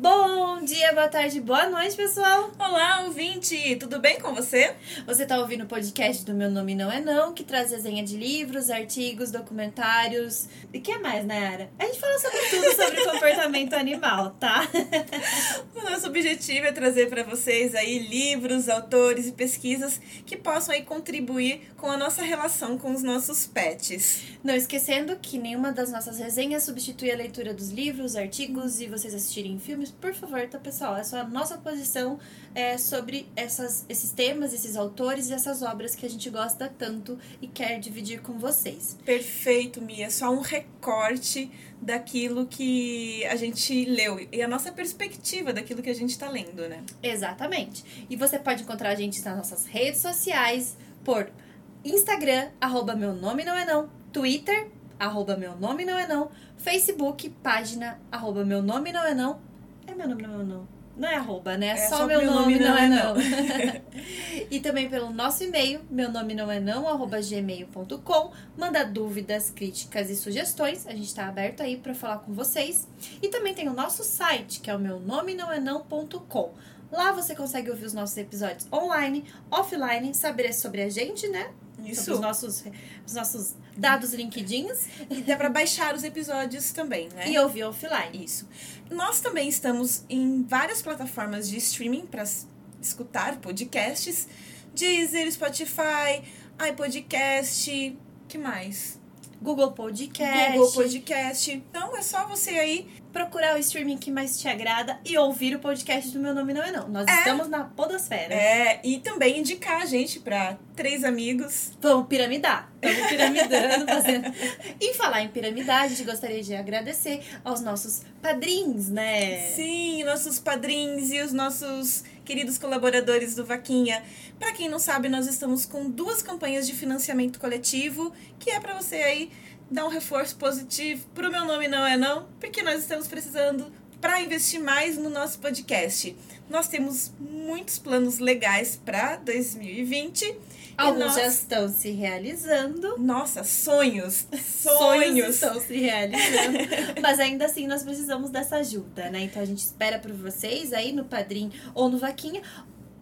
Bom dia, boa tarde, boa noite, pessoal! Olá, ouvinte! Tudo bem com você? Você está ouvindo o podcast do Meu Nome Não É Não, que traz resenha de livros, artigos, documentários. E o que mais, Nayara? A gente fala sobre tudo sobre comportamento animal, tá? o nosso objetivo é trazer para vocês aí livros, autores e pesquisas que possam aí contribuir com a nossa relação com os nossos pets. Não esquecendo que nenhuma das nossas resenhas substitui a leitura dos livros, artigos e vocês assistirem filmes por favor, tá, pessoal? Essa é a nossa posição é, sobre essas, esses temas, esses autores e essas obras que a gente gosta tanto e quer dividir com vocês. Perfeito, Mia. Só um recorte daquilo que a gente leu e a nossa perspectiva daquilo que a gente está lendo, né? Exatamente. E você pode encontrar a gente nas nossas redes sociais por Instagram, arroba meu nome não é não, Twitter, arroba meu nome não é não, Facebook, página, arroba meu nome não é não, é meu nome, não, não. Não é arroba, né? É só, só meu, nome, nome, não, é não. não. e também pelo nosso e-mail, meu nome não é não, arroba gmail.com. Manda dúvidas, críticas e sugestões. A gente está aberto aí para falar com vocês. E também tem o nosso site, que é o meu nome não é não.com. Lá você consegue ouvir os nossos episódios online, offline, saber sobre a gente, né? Isso. Os nossos, os nossos dados LinkedIns. E dá para baixar os episódios também, né? E ouvir offline. Isso. Nós também estamos em várias plataformas de streaming para escutar podcasts. Deezer, Spotify, iPodcast, que mais? Google Podcast. Google Podcast. Então é só você aí procurar o streaming que mais te agrada e ouvir o podcast do Meu Nome Não É Não. Nós é. estamos na podosfera. É, e também indicar a gente para três amigos. Vamos piramidar. Estamos piramidando, fazendo... E falar em piramidar, a gente gostaria de agradecer aos nossos padrinhos, né? Sim, nossos padrinhos e os nossos queridos colaboradores do Vaquinha. Para quem não sabe, nós estamos com duas campanhas de financiamento coletivo, que é para você aí dar um reforço positivo pro meu nome não é não, porque nós estamos precisando para investir mais no nosso podcast. Nós temos muitos planos legais para 2020. Alguns nós... já estão se realizando. Nossa, sonhos! Sonhos, sonhos estão se realizando. Mas ainda assim nós precisamos dessa ajuda, né? Então a gente espera por vocês aí no Padrim ou no Vaquinha.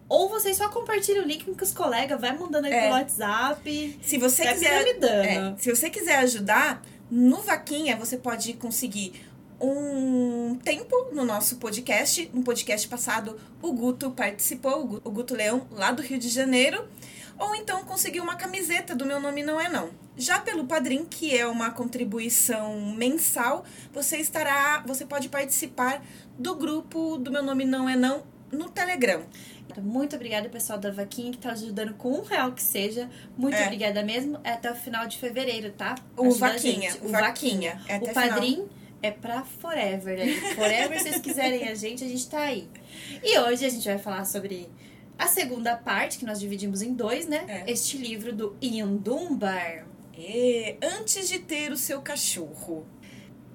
Ou vocês só compartilham o link com os colegas, vai mandando aí é. pelo WhatsApp. Se você quiser. É, se você quiser ajudar, no Vaquinha você pode conseguir um tempo no nosso podcast. No podcast passado, o Guto participou, o Guto Leão, lá do Rio de Janeiro. Ou então conseguir uma camiseta do Meu Nome Não É Não. Já pelo Padrim, que é uma contribuição mensal, você estará, você pode participar do grupo do Meu Nome Não É Não no Telegram. Muito obrigada, pessoal da Vaquinha, que tá ajudando com um real que seja. Muito é. obrigada mesmo. É até o final de fevereiro, tá? O Vaquinha. O Vaquinha. Vaquinha. É o Padrim é pra forever, né? Forever, se vocês quiserem a gente, a gente tá aí. E hoje a gente vai falar sobre a segunda parte, que nós dividimos em dois, né? É. Este livro do Ian Dunbar. É, antes de ter o seu cachorro.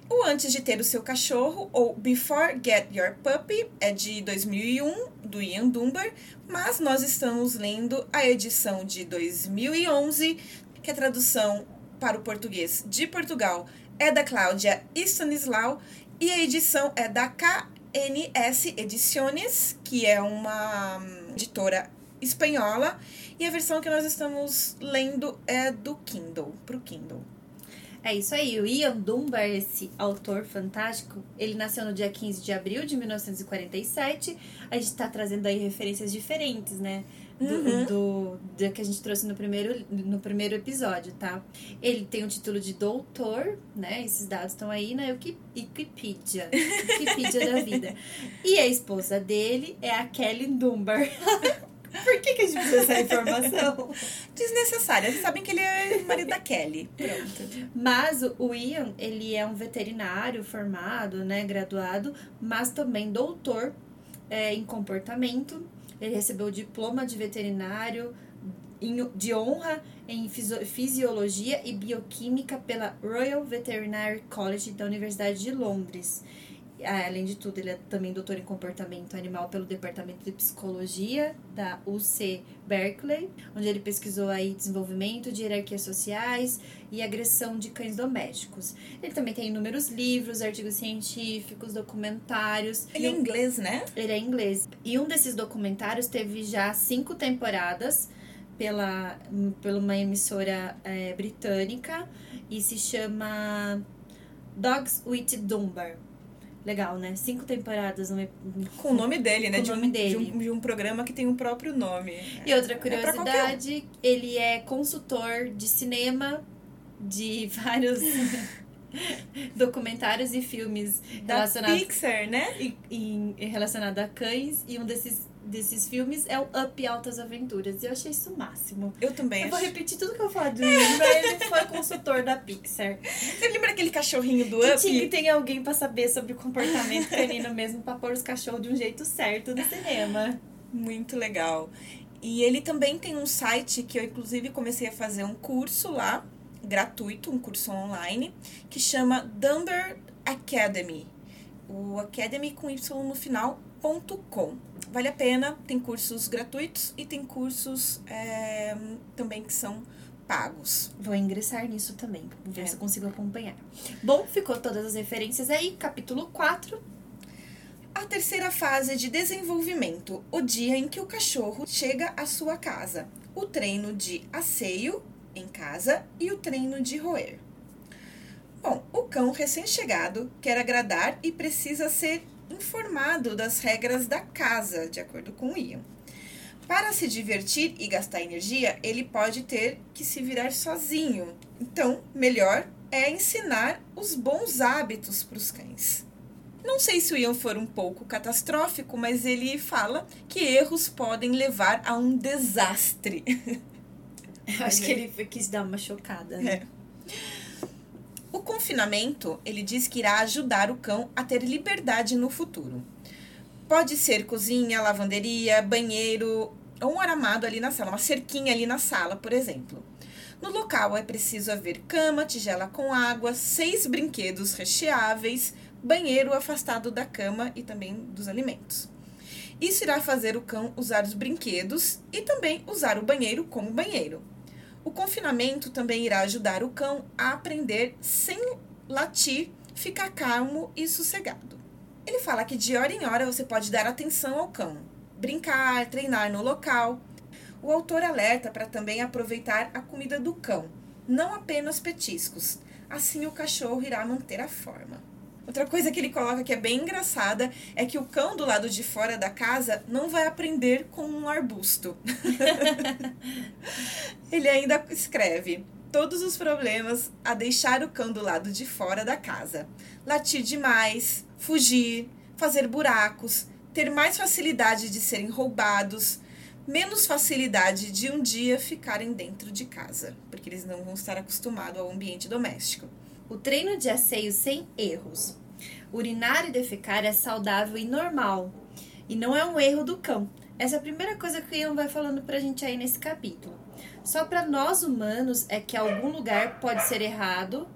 O Antes de Ter o Seu Cachorro, ou Before Get Your Puppy, é de 2001, do Ian Dunbar, mas nós estamos lendo a edição de 2011, que a tradução para o português de Portugal é da Cláudia Stanislau, e a edição é da KNS Ediciones, que é uma editora espanhola, e a versão que nós estamos lendo é do Kindle, para o Kindle. É isso aí, o Ian Dunbar, esse autor fantástico, ele nasceu no dia 15 de abril de 1947. A gente está trazendo aí referências diferentes, né? Do, uhum. do, do, que a gente trouxe no primeiro, no primeiro episódio, tá? Ele tem o título de doutor, né? Esses dados estão aí na Wikipedia. Wikipedia da vida. E a esposa dele é a Kelly Dunbar. Por que, que a gente precisa dessa informação? Desnecessária. Vocês sabem que ele é marido da Kelly. Pronto. Mas o Ian, ele é um veterinário formado, né, graduado, mas também doutor é, em comportamento. Ele recebeu o diploma de veterinário de honra em fisiologia e bioquímica pela Royal Veterinary College da Universidade de Londres. Ah, Além de tudo, ele é também doutor em comportamento animal pelo Departamento de Psicologia da UC Berkeley, onde ele pesquisou aí desenvolvimento de hierarquias sociais e agressão de cães domésticos. Ele também tem inúmeros livros, artigos científicos, documentários. Ele é inglês, né? Ele é inglês. E um desses documentários teve já cinco temporadas pela, pela uma emissora é, britânica e se chama Dogs with Dunbar. Legal, né? Cinco temporadas. Com o nome dele, né? Com o de, nome um, dele. De, um, de um programa que tem um próprio nome. E outra É um. curiosidade, ele é consultor de cinema de vários documentários e filmes Da relacionados Pixar, né? e, e, relacionado a cães. E um desses, desses filmes é o Up Altas Aventuras. E eu achei isso o máximo. Eu também Eu vou acho. repetir tudo que eu falo do livro, mas ele foi consultor da Pixar. Você lembra aquele cachorrinho do Que Up? tinha que ter alguém pra saber sobre o comportamento canino mesmo, pra pôr os cachorros de um jeito certo no cinema. Muito legal. E ele também tem um site que eu, inclusive, comecei a fazer um curso lá, gratuito, um curso online, que chama Dumber Academy. O Academy com Y no final, ponto com. Vale a pena, tem cursos gratuitos e tem cursos é, também que são pagos. Vou ingressar nisso também, ver É. se eu consigo acompanhar. Bom, ficou todas as referências aí, capítulo 4. A terceira fase de desenvolvimento, o dia em que o cachorro chega à sua casa. O treino de asseio em casa e o treino de roer. Bom, o cão recém-chegado quer agradar e precisa ser informado das regras da casa, de acordo com o Ian. Para se divertir e gastar energia, ele pode ter que se virar sozinho. Então, melhor é ensinar os bons hábitos para os cães. Não sei se o Ian for um pouco catastrófico, mas ele fala que erros podem levar a um desastre. Acho que ele quis dar uma chocada, né? O confinamento, ele diz que irá ajudar o cão a ter liberdade no futuro. Pode ser cozinha, lavanderia, banheiro ou um aramado ali na sala, uma cerquinha ali na sala, por exemplo. No local é preciso haver cama, tigela com água, seis brinquedos recheáveis, banheiro afastado da cama e também dos alimentos. Isso irá fazer o cão usar os brinquedos e também usar o banheiro como banheiro. O confinamento também irá ajudar o cão a aprender sem latir, ficar calmo e sossegado. Ele fala que de hora em hora você pode dar atenção ao cão, brincar, treinar no local. O autor alerta para também aproveitar a comida do cão, não apenas petiscos. Assim o cachorro irá manter a forma. Outra coisa que ele coloca que é bem engraçada é que o cão do lado de fora da casa não vai aprender com um arbusto. ele ainda escreve: todos os problemas a deixar o cão do lado de fora da casa. Latir demais, fugir, fazer buracos, ter mais facilidade de serem roubados, menos facilidade de um dia ficarem dentro de casa, porque eles não vão estar acostumados ao ambiente doméstico. O treino de asseio sem erros. Urinar e defecar é saudável e normal. E não é um erro do cão. Essa é a primeira coisa que o Ian vai falando pra gente aí nesse capítulo. Só para nós humanos é que algum lugar pode ser errado,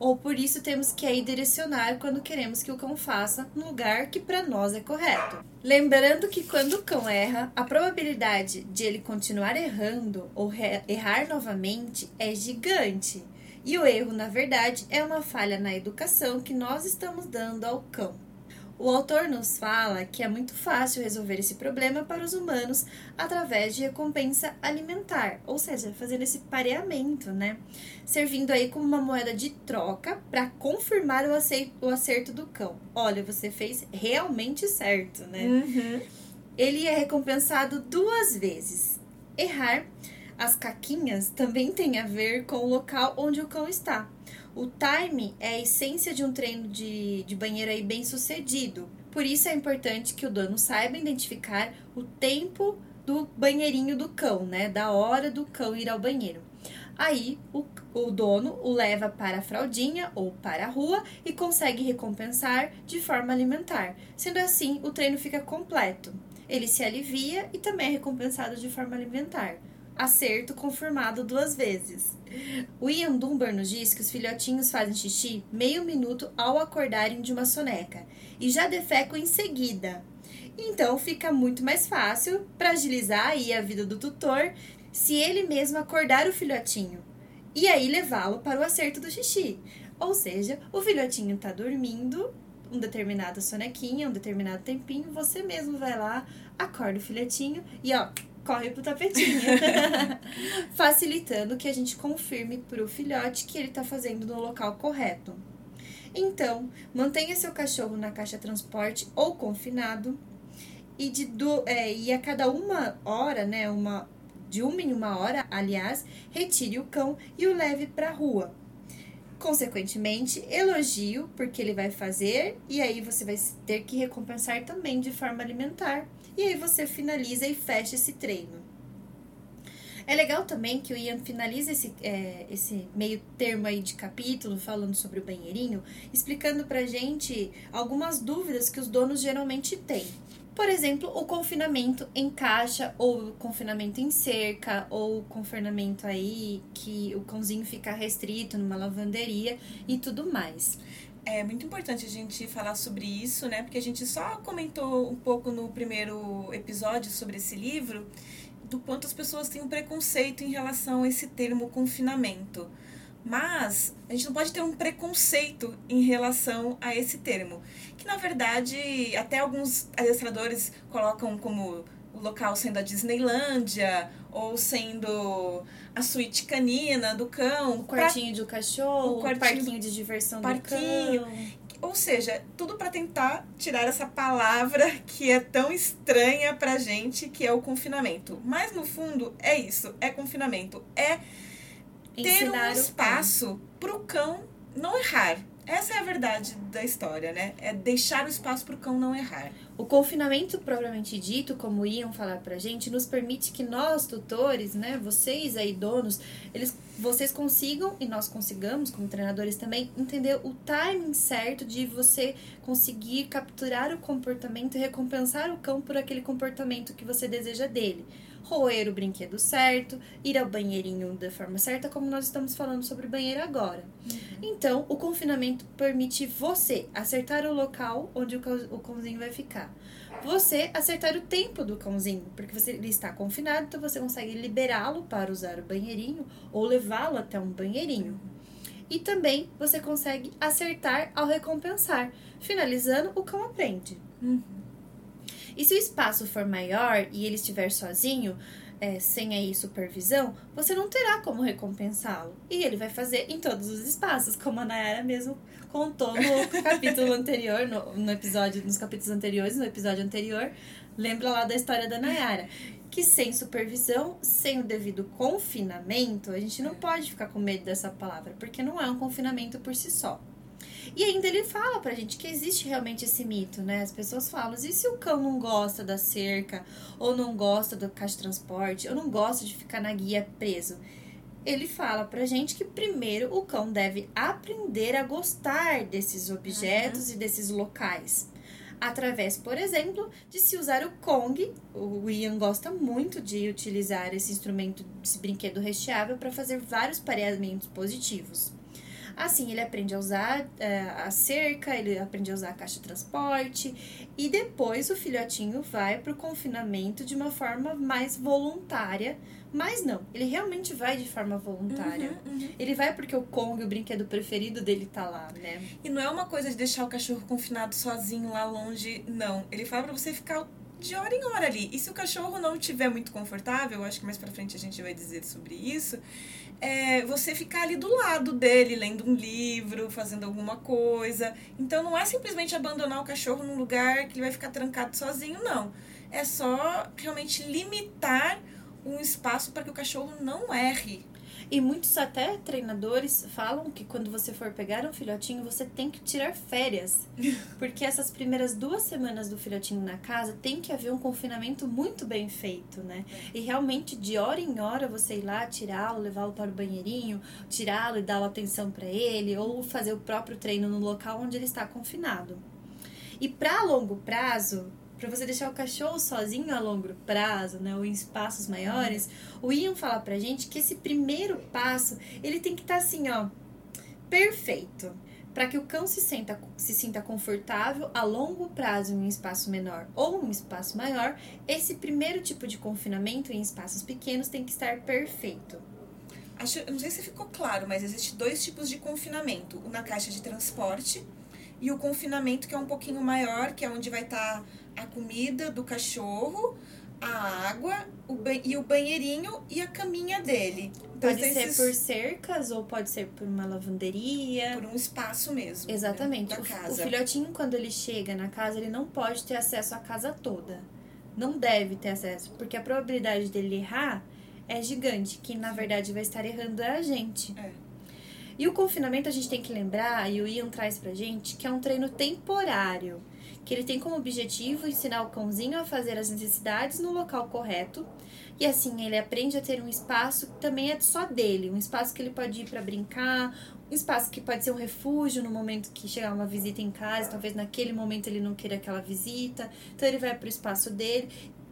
ou por isso temos que aí direcionar quando queremos que o cão faça no lugar que para nós é correto. Lembrando que quando o cão erra, a probabilidade de ele continuar errando ou errar novamente é gigante. E o erro, na verdade, é uma falha na educação que nós estamos dando ao cão. O autor nos fala que é muito fácil resolver esse problema para os humanos através de recompensa alimentar, ou seja, fazendo esse pareamento, né? Servindo aí como uma moeda de troca para confirmar o acei- o acerto do cão. Olha, você fez realmente certo, né? Uhum. ele é recompensado duas vezes. Errar as caquinhas também tem a ver com o local onde o cão está. O time é a essência de um treino de, de banheiro aí bem sucedido. Por isso é importante que o dono saiba identificar o tempo do banheirinho do cão, né? Da hora do cão ir ao banheiro. Aí o, o dono o leva para a fraldinha ou para a rua e consegue recompensar de forma alimentar. Sendo assim, o treino fica completo. Ele se alivia e também é recompensado de forma alimentar. Acerto confirmado duas vezes. O Ian Dunbar nos diz que os filhotinhos fazem xixi meio minuto ao acordarem de uma soneca e já defecam em seguida. Então fica muito mais fácil para agilizar aí a vida do tutor se ele mesmo acordar o filhotinho e aí levá-lo para o acerto do xixi. Ou seja, o filhotinho está dormindo um determinado sonequinha, um determinado tempinho, você mesmo vai lá, acorda o filhotinho e ó, corre pro tapetinho. Facilitando que a gente confirme pro filhote que ele tá fazendo no local correto. Então, mantenha seu cachorro na caixa transporte ou confinado. E, de do, é, e a cada uma hora, né, uma, de uma em uma hora, aliás, retire o cão e o leve para a rua. Consequentemente, elogio porque ele vai fazer e aí você vai ter que recompensar também de forma alimentar. E aí você finaliza e fecha esse treino. É legal também que o Ian finaliza esse, é, esse meio termo aí de capítulo falando sobre o banheirinho, explicando pra gente algumas dúvidas que os donos geralmente têm. Por exemplo, o confinamento em caixa, ou o confinamento em cerca, ou o confinamento aí que o cãozinho fica restrito numa lavanderia e tudo mais. É muito importante a gente falar sobre isso, né? Porque a gente só comentou um pouco no primeiro episódio sobre esse livro do quanto as pessoas têm um preconceito em relação a esse termo confinamento. Mas a gente não pode ter um preconceito em relação a esse termo. Que na verdade, até alguns adestradores colocam como o local sendo a Disneylândia ou sendo a suíte canina do cão. O quartinho pra... do cachorro, o, quartinho, parquinho de diversão parquinho. do cão. Ou seja, tudo para tentar tirar essa palavra que é tão estranha pra gente, que é o confinamento. Mas no fundo é isso, é confinamento, é ter Ensinar um espaço o cão não errar. Essa é a verdade da história, né? É deixar o espaço para o cão não errar. O confinamento propriamente dito, como iam falar pra gente, nos permite que nós, tutores, né, vocês aí donos, eles vocês consigam e nós consigamos como treinadores também entender o timing certo de você conseguir capturar o comportamento e recompensar o cão por aquele comportamento que você deseja dele roer o brinquedo certo, ir ao banheirinho da forma certa, como nós estamos falando sobre banheiro agora. Uhum. Então, o confinamento permite você acertar o local onde o cãozinho vai ficar. Você acertar o tempo do cãozinho, porque você, ele está confinado, então você consegue liberá-lo para usar o banheirinho ou levá-lo até um banheirinho. E também você consegue acertar ao recompensar. Finalizando, o cão aprende. Uhum. E se o espaço for maior e ele estiver sozinho, é, sem aí supervisão, você não terá como recompensá-lo. E ele vai fazer em todos os espaços, como a Nayara mesmo contou no capítulo anterior, no, no episódio, nos capítulos anteriores, no episódio anterior. Lembra lá da história da Nayara. Que sem supervisão, sem o devido confinamento, a gente não pode ficar com medo dessa palavra, porque não é um confinamento por si só. E ainda ele fala pra gente que existe realmente esse mito, né? As pessoas falam, e se o cão não gosta da cerca, ou não gosta do caixa de transporte, ou não gosta de ficar na guia preso? Ele fala pra gente que primeiro o cão deve aprender a gostar desses objetos uhum. e desses locais através, por exemplo, de se usar o Kong. O Ian gosta muito de utilizar esse instrumento, esse brinquedo recheável, para fazer vários pareamentos positivos. Assim, ele aprende a usar é, a cerca, ele aprende a usar a caixa de transporte e depois o filhotinho vai para o confinamento de uma forma mais voluntária. Mas não, ele realmente vai de forma voluntária. Uhum, uhum. Ele vai porque o Kong, o brinquedo preferido dele, tá lá, né? E não é uma coisa de deixar o cachorro confinado sozinho lá longe, não. Ele fala para você ficar de hora em hora ali. E se o cachorro não estiver muito confortável, acho que mais pra frente a gente vai dizer sobre isso, é você ficar ali do lado dele, lendo um livro, fazendo alguma coisa. Então não é simplesmente abandonar o cachorro num lugar que ele vai ficar trancado sozinho, não. É só realmente limitar um espaço para que o cachorro não erre e muitos até treinadores falam que quando você for pegar um filhotinho, você tem que tirar férias. Porque essas primeiras duas semanas do filhotinho na casa tem que haver um confinamento muito bem feito, né? E realmente, de hora em hora, você ir lá, tirá-lo, levá-lo para o banheirinho, tirá-lo e dar atenção para ele, ou fazer o próprio treino no local onde ele está confinado. E para longo prazo, para você deixar o cachorro sozinho a longo prazo, né, ou em espaços maiores, o Ian fala pra gente que esse primeiro passo, ele tem que estar tá assim, ó, perfeito. Para que o cão se, senta, se sinta confortável a longo prazo em um espaço menor ou um espaço maior, esse primeiro tipo de confinamento em espaços pequenos tem que estar perfeito. Acho, não sei se ficou claro, mas existe dois tipos de confinamento: o na caixa de transporte e o confinamento que é um pouquinho maior, que é onde vai estar tá a comida do cachorro, a água o e o banheirinho e a caminha dele. Então, pode ser esses... por cercas ou pode ser por uma lavanderia. Por um espaço mesmo. Né, Exatamente. Né, da casa. O filhotinho, quando ele chega na casa, ele não pode ter acesso à casa toda. Não deve ter acesso, porque a probabilidade dele errar é gigante. Quem na verdade vai estar errando é a gente. É. E o confinamento a gente tem que lembrar, e o Ian traz pra gente, que é um treino temporário que ele tem como objetivo ensinar o cãozinho a fazer as necessidades no local correto. E assim ele aprende a ter um espaço que também é só dele, um espaço que ele pode ir para brincar, um espaço que pode ser um refúgio no momento que chegar uma visita em casa, talvez naquele momento ele não queira aquela visita, então ele vai para o espaço dele.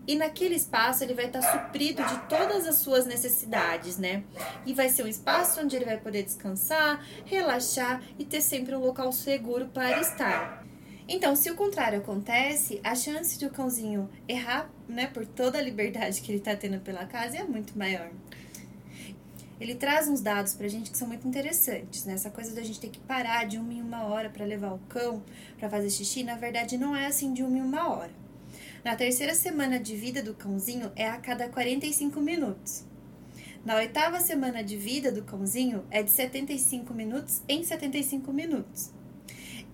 E naquele espaço ele vai estar suprido de todas as suas necessidades, né? E vai ser um espaço onde ele vai poder descansar, relaxar e ter sempre um local seguro para estar. Então, se o contrário acontece, a chance de o cãozinho errar, né, por toda a liberdade que ele está tendo pela casa é muito maior. Ele traz uns dados pra gente que são muito interessantes, né? Essa coisa da gente ter que parar de uma em uma hora para levar o cão para fazer xixi, na verdade não é assim de uma em uma hora. Na terceira semana de vida do cãozinho é a cada 45 minutos. Na oitava semana de vida do cãozinho é de 75 minutos em 75 minutos.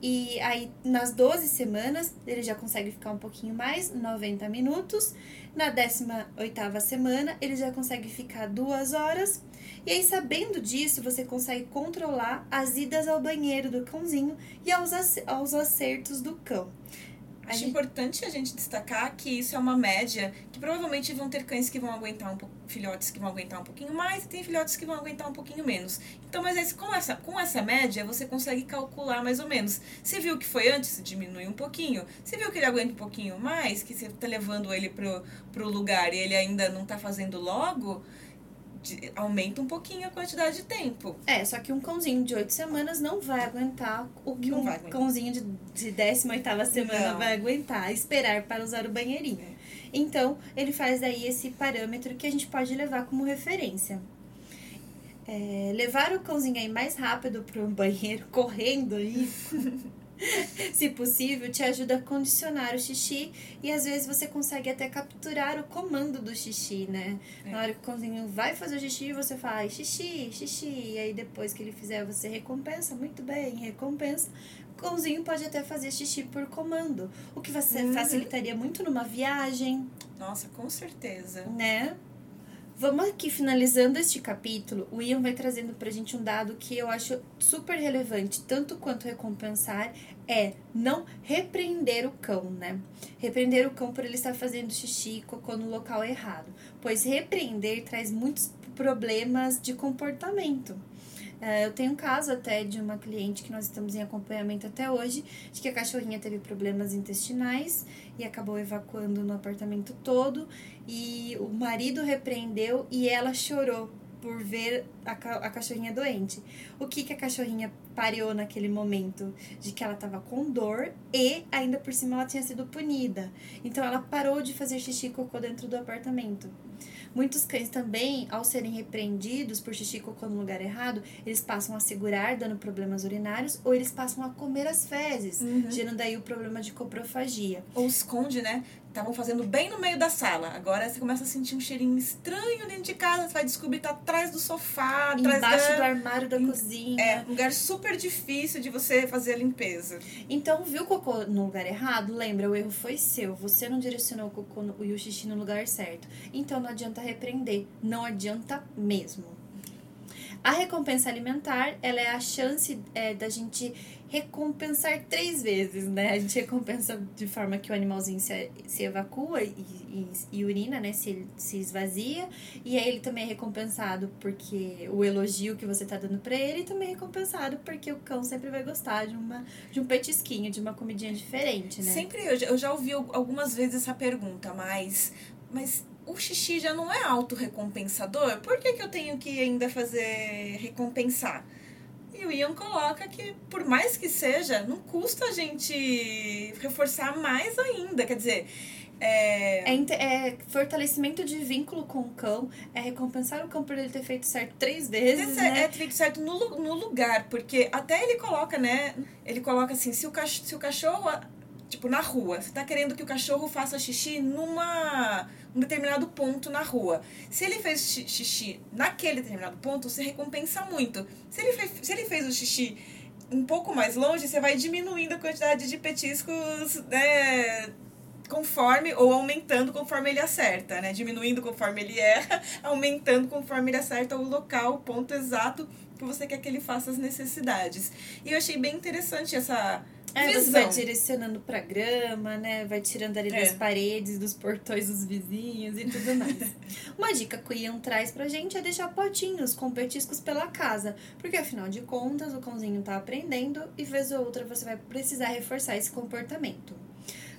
E aí, nas 12 semanas, ele já consegue ficar um pouquinho mais, 90 minutos. Na 18 semana, ele já consegue ficar duas horas. E aí, sabendo disso, você consegue controlar as idas ao banheiro do cãozinho e aos acertos do cão. Acho gente... importante a gente destacar que isso é uma média, que provavelmente vão ter cães que vão aguentar um pouco, filhotes que vão aguentar um pouquinho mais e tem filhotes que vão aguentar um pouquinho menos. Então, mas esse, com, essa, com essa média, você consegue calcular mais ou menos. Se viu que foi antes, diminui um pouquinho. Se viu que ele aguenta um pouquinho mais, que você está levando ele pro, pro lugar e ele ainda não está fazendo logo, de, aumenta um pouquinho a quantidade de tempo. É, só que um cãozinho de 8 semanas não vai aguentar o que não um cãozinho de, de 18 semana não. vai aguentar, esperar para usar o banheirinho. É. Então, ele faz aí esse parâmetro que a gente pode levar como referência. É, levar o cãozinho aí mais rápido para o banheiro, correndo aí. se possível, te ajuda a condicionar o xixi e às vezes você consegue até capturar o comando do xixi, né? É. Na hora que o cãozinho vai fazer o xixi, você fala xixi, xixi, e aí depois que ele fizer, você recompensa, muito bem, recompensa. O cãozinho pode até fazer xixi por comando, o que você uhum. facilitaria muito numa viagem. Nossa, com certeza. Né? Vamos aqui finalizando este capítulo. O Ian vai trazendo pra gente um dado que eu acho super relevante, tanto quanto recompensar, é não repreender o cão, né? Repreender o cão por ele estar fazendo xixi cocô no local errado, pois repreender traz muitos problemas de comportamento. É, eu tenho um caso até de uma cliente que nós estamos em acompanhamento até hoje, de que a cachorrinha teve problemas intestinais e acabou evacuando no apartamento todo. E o marido repreendeu e ela chorou por ver a, a cachorrinha doente. O que, que a cachorrinha pareou naquele momento? De que ela estava com dor e ainda por cima ela tinha sido punida. Então ela parou de fazer xixi e cocô dentro do apartamento. Muitos cães também, ao serem repreendidos por xixi e cocô no lugar errado, eles passam a segurar, dando problemas urinários, ou eles passam a comer as fezes, uhum. gerando aí o problema de coprofagia. Ou esconde, né? Estavam fazendo bem no meio da sala. Agora você começa a sentir um cheirinho estranho dentro de casa, você vai descobrir que tá atrás do sofá, atrás Embaixo da... do armário da cozinha. É, um lugar super difícil de você fazer a limpeza. Então, viu o cocô no lugar errado? Lembra, o erro foi seu. Você não direcionou o cocô no, e o xixi no lugar certo. Então não adianta repreender. Não adianta mesmo. A recompensa alimentar, ela é a chance é, da gente recompensar três vezes, né? A gente recompensa de forma que o animalzinho se, se evacua e, e, e urina, né? Se, se esvazia. E aí ele também é recompensado porque o elogio que você tá dando pra ele e também é recompensado porque o cão sempre vai gostar de, uma, de um petisquinho, de uma comidinha diferente, né? Sempre, eu já, eu já ouvi algumas vezes essa pergunta, mas... Mas o xixi já não é autorrecompensador? Por que, que eu tenho que ainda fazer recompensar? E o Ian coloca que, por mais que seja, não custa a gente reforçar mais ainda. Quer dizer, é... É, é... fortalecimento de vínculo com o cão, é recompensar o cão por ele ter feito certo três vezes, é, né? É feito certo no, no lugar, porque até ele coloca, né? Ele coloca assim, se o, cach se o cachorro, tipo, na rua, você tá querendo que o cachorro faça xixi numa um determinado ponto na rua. Se ele fez xixi naquele determinado ponto, você recompensa muito. Se ele fez, se ele fez o xixi um pouco mais longe, você vai diminuindo a quantidade de petiscos, né? Conforme, ou aumentando conforme ele acerta, né? Diminuindo conforme ele erra, aumentando conforme ele acerta o local, o ponto exato que você quer que ele faça as necessidades. E eu achei bem interessante essa, é, você vai direcionando pra grama, né? Vai tirando ali é. das paredes, dos portões dos vizinhos e tudo mais. Uma dica que o Ian traz pra gente é deixar potinhos com petiscos pela casa. Porque afinal de contas, o cãozinho tá aprendendo e vez ou outra você vai precisar reforçar esse comportamento.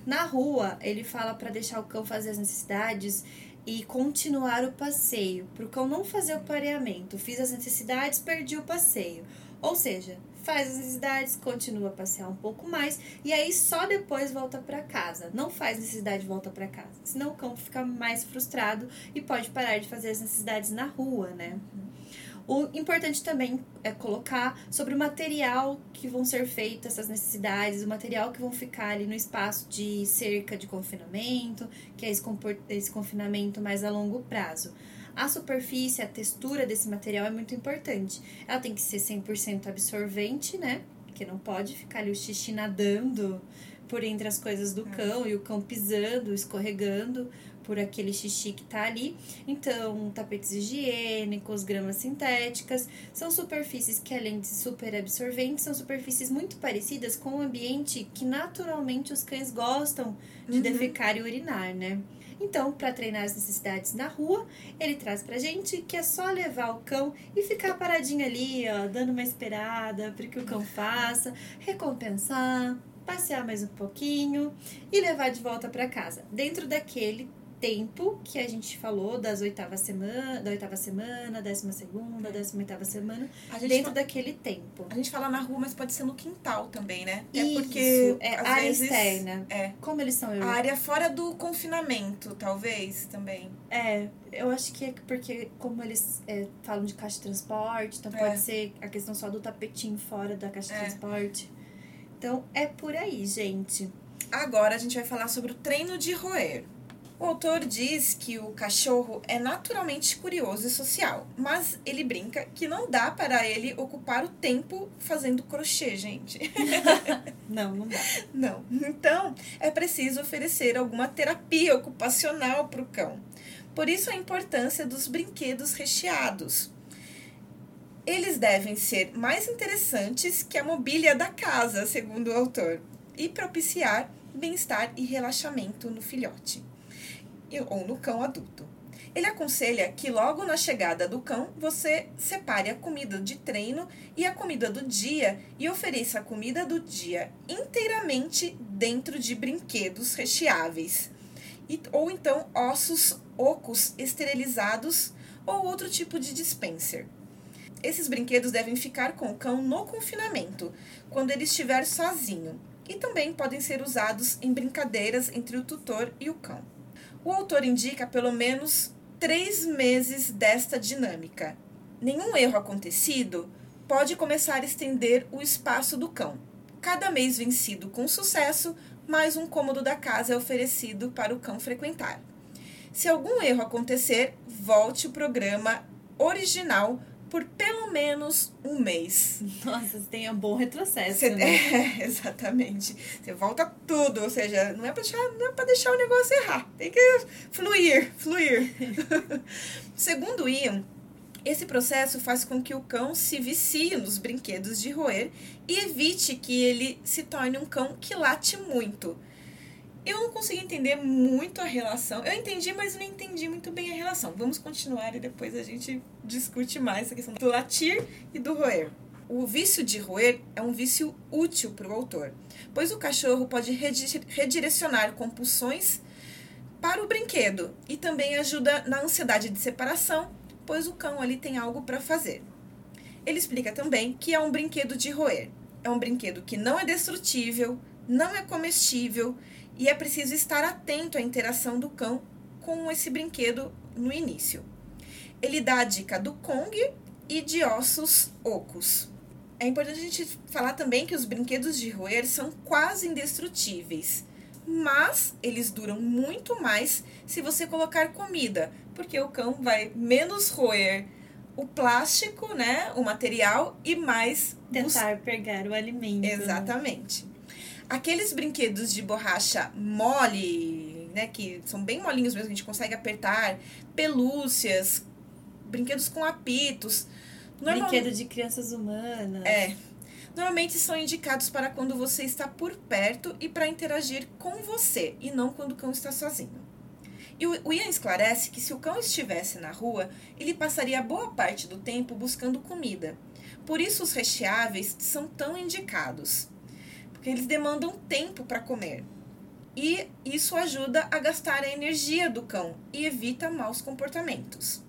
Na rua, ele fala para deixar o cão fazer as necessidades e continuar o passeio, para o cão não fazer o pareamento. Fiz as necessidades, perdi o passeio. Ou seja, faz as necessidades, continua a passear um pouco mais e aí só depois volta para casa. Não faz necessidade volta para casa, senão o cão fica mais frustrado e pode parar de fazer as necessidades na rua, né? O importante também é colocar sobre o material que vão ser feitas essas necessidades, o material que vão ficar ali no espaço de cerca de confinamento, que é esse, esse confinamento mais a longo prazo. A superfície, a textura desse material é muito importante. Ela tem que ser 100% absorvente, né? Porque não pode ficar ali o xixi nadando por entre as coisas do é. cão e o cão pisando, escorregando por aquele xixi que tá ali. Então, tapetes higiênicos, gramas sintéticas, são superfícies que, além de super absorventes, são superfícies muito parecidas com o ambiente que naturalmente os cães gostam de uhum. defecar e urinar, né? Então, para treinar as necessidades na rua, ele traz pra gente que é só levar o cão e ficar paradinho ali, ó, dando uma esperada para que o cão faça, recompensar, passear mais um pouquinho e levar de volta para casa, dentro daquele tempo que a gente falou das oitava semana, da oitava semana, décima segunda, décima oitava semana, dentro fala, daquele tempo. A gente fala na rua, mas pode ser no quintal também, né? É Isso, porque é área vezes, externa. É. Como eles são? Eu... A área fora do confinamento, talvez, também. É, eu acho que é porque como eles é, falam de caixa de transporte, então é. pode ser a questão só do tapetinho fora da caixa de é. transporte. Então, é por aí, gente. Agora a gente vai falar sobre o treino de roer. O autor diz que o cachorro é naturalmente curioso e social, mas ele brinca que não dá para ele ocupar o tempo fazendo crochê, gente. não, não dá. Não. Então, é preciso oferecer alguma terapia ocupacional para o cão. Por isso a importância dos brinquedos recheados. Eles devem ser mais interessantes que a mobília da casa, segundo o autor, e propiciar bem-estar e relaxamento no filhote ou no cão adulto. Ele aconselha que logo na chegada do cão você separe a comida de treino e a comida do dia e ofereça a comida do dia inteiramente dentro de brinquedos recheáveis. E, ou então ossos ocos esterilizados ou outro tipo de dispenser. Esses brinquedos devem ficar com o cão no confinamento, quando ele estiver sozinho, e também podem ser usados em brincadeiras entre o tutor e o cão. O autor indica pelo menos três meses desta dinâmica. Nenhum erro acontecido pode começar a estender o espaço do cão. Cada mês vencido com sucesso, mais um cômodo da casa é oferecido para o cão frequentar. Se algum erro acontecer, volte o programa original por pelo menos um mês. Nossa, você tem um bom retrocesso. Você, né? É, exatamente. Você volta tudo, ou seja, não é para deixar, não é para deixar o negócio errar. Tem que fluir, fluir. Segundo Ian, Esse processo faz com que o cão se vicie nos brinquedos de roer e evite que ele se torne um cão que late muito. Eu não consegui entender muito a relação. Eu entendi, mas não entendi muito bem a relação. Vamos continuar e depois a gente discute mais a questão do latir e do roer. O vício de roer é um vício útil para o autor, pois o cachorro pode redirecionar compulsões para o brinquedo e também ajuda na ansiedade de separação pois o cão ali tem algo para fazer. Ele explica também que é um brinquedo de roer. É um brinquedo que não é destrutível, não é comestível e é preciso estar atento à interação do cão com esse brinquedo no início. Ele dá a dica do Kong e de ossos ocos. É importante a gente falar também que os brinquedos de roer são quase indestrutíveis, mas eles duram muito mais se você colocar comida, porque o cão vai menos roer o plástico, né, o material e mais tentar bus... pegar o alimento. Né? Exatamente. Aqueles brinquedos de borracha mole, né, que são bem molinhos mesmo, a gente consegue apertar, pelúcias, brinquedos com apitos. Normal... Brinquedo de crianças humanas. É. Normalmente são indicados para quando você está por perto e para interagir com você, e não quando o cão está sozinho. E o Ian esclarece que se o cão estivesse na rua, ele passaria boa parte do tempo buscando comida. Por isso os recheáveis são tão indicados, porque eles demandam tempo para comer. E isso ajuda a gastar a energia do cão e evita maus comportamentos.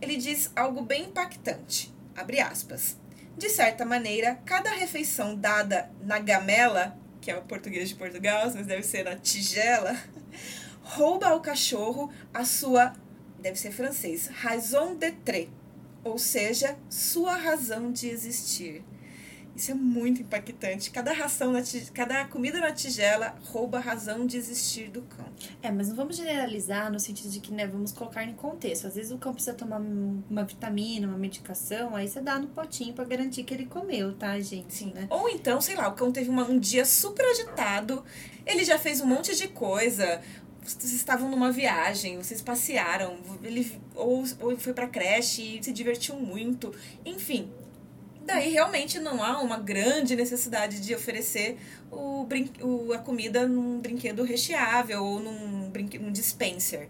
Ele diz algo bem impactante, abre aspas. De certa maneira, cada refeição dada na gamela, que é o português de Portugal, mas deve ser na tigela, rouba ao cachorro a sua, deve ser francês, raison d'être, ou seja, sua razão de existir. Isso é muito impactante. Cada ração, na cada comida na tigela rouba a razão de existir do cão. É, mas não vamos generalizar no sentido de que, né, vamos colocar em contexto. Às vezes o cão precisa tomar uma vitamina, uma medicação, aí você dá no potinho para garantir que ele comeu, tá, gente? Sim. Né? Ou então, sei lá, o cão teve uma, um dia super agitado, ele já fez um monte de coisa, vocês estavam numa viagem, vocês passearam, ele ou, ou foi pra creche e se divertiu muito. Enfim, daí realmente não há uma grande necessidade de oferecer o, brin o, a comida num brinquedo recheável ou num, num dispenser.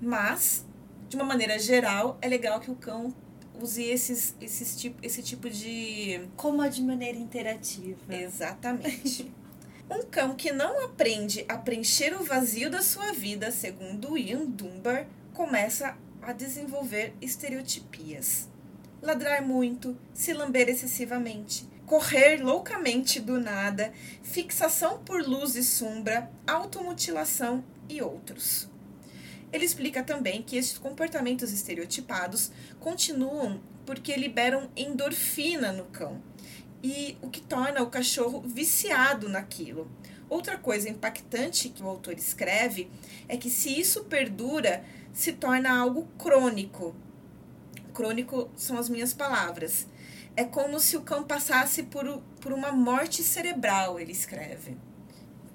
Mas, de uma maneira geral, é legal que o cão use esses, esses tipo, esse tipo de. Como de maneira interativa. Exatamente. Um cão que não aprende a preencher o vazio da sua vida, segundo Ian Dunbar, começa a desenvolver estereotipias. Ladrar muito, se lamber excessivamente, correr loucamente do nada, fixação por luz e sombra, automutilação e outros. Ele explica também que esses comportamentos estereotipados continuam porque liberam endorfina no cão e o que torna o cachorro viciado naquilo. Outra coisa impactante que o autor escreve é que se isso perdura, se torna algo crônico. Crônico são as minhas palavras. É como se o cão passasse por, por uma morte cerebral, ele escreve.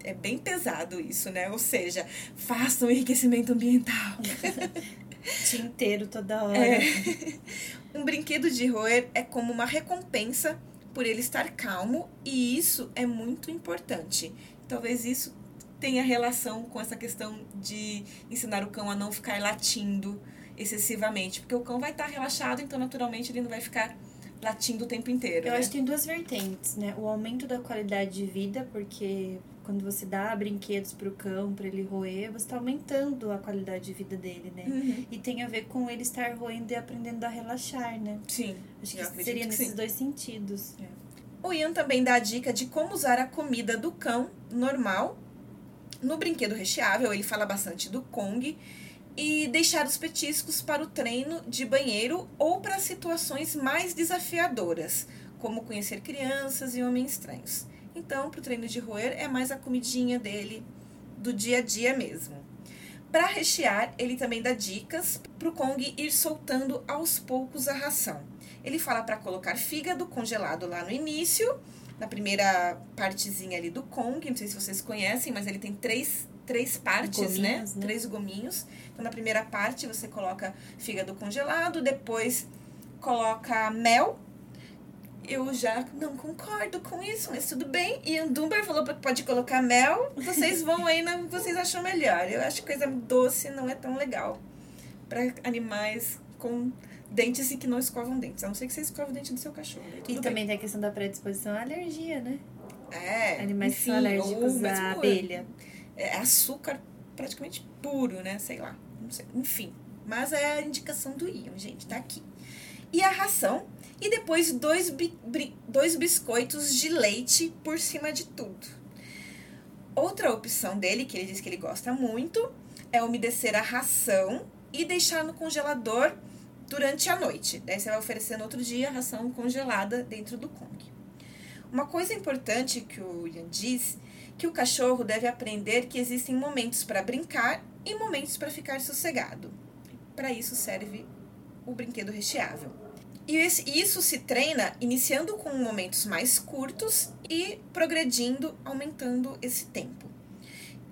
É bem pesado isso, né? Ou seja, faça um enriquecimento ambiental. dia inteiro, toda hora. É. Um brinquedo de roer é como uma recompensa por ele estar calmo e isso é muito importante. Talvez isso tenha relação com essa questão de ensinar o cão a não ficar latindo excessivamente, porque o cão vai estar relaxado, então naturalmente ele não vai ficar latindo o tempo inteiro. Eu né? acho que tem duas vertentes, né? O aumento da qualidade de vida, porque quando você dá brinquedos pro cão, para ele roer, você está aumentando a qualidade de vida dele, né? Uhum. E tem a ver com ele estar roendo e aprendendo a relaxar, né? Sim. Acho que seria que nesses sim. dois sentidos. É. O Ian também dá a dica de como usar a comida do cão normal no brinquedo recheável. Ele fala bastante do Kong e deixar os petiscos para o treino de banheiro ou para situações mais desafiadoras, como conhecer crianças e homens estranhos. Então, para o treino de roer, é mais a comidinha dele do dia a dia mesmo. Para rechear, ele também dá dicas para o Kong ir soltando aos poucos a ração. Ele fala para colocar fígado congelado lá no início, na primeira partezinha ali do Kong. Não sei se vocês conhecem, mas ele tem três, três partes, né? Gominhos, né? Três gominhos. Então, na primeira parte, você coloca fígado congelado, depois coloca mel. Eu já não concordo com isso, mas tudo bem. E o Dumber falou que pode colocar mel. Vocês vão aí na que vocês acham melhor. Eu acho que coisa doce não é tão legal para animais com dentes e que não escovam dentes. A não ser que você escova o dente do seu cachorro. E bem. também tem a questão da predisposição à alergia, né? É, Animais que são alérgicos à abelha. É açúcar praticamente puro, né? Sei lá. Sei. Enfim. Mas é a indicação do Ian, gente. Tá aqui. E a ração. E depois dois, bi- bri- dois biscoitos de leite por cima de tudo. Outra opção dele, que ele diz que ele gosta muito, é umedecer a ração e deixar no congelador durante a noite. Daí você vai oferecer no outro dia a ração congelada dentro do Kong. Uma coisa importante que o Ian diz que o cachorro deve aprender que existem momentos para brincar e momentos para ficar sossegado. Para isso serve o brinquedo recheável. E isso se treina iniciando com momentos mais curtos e progredindo, aumentando esse tempo.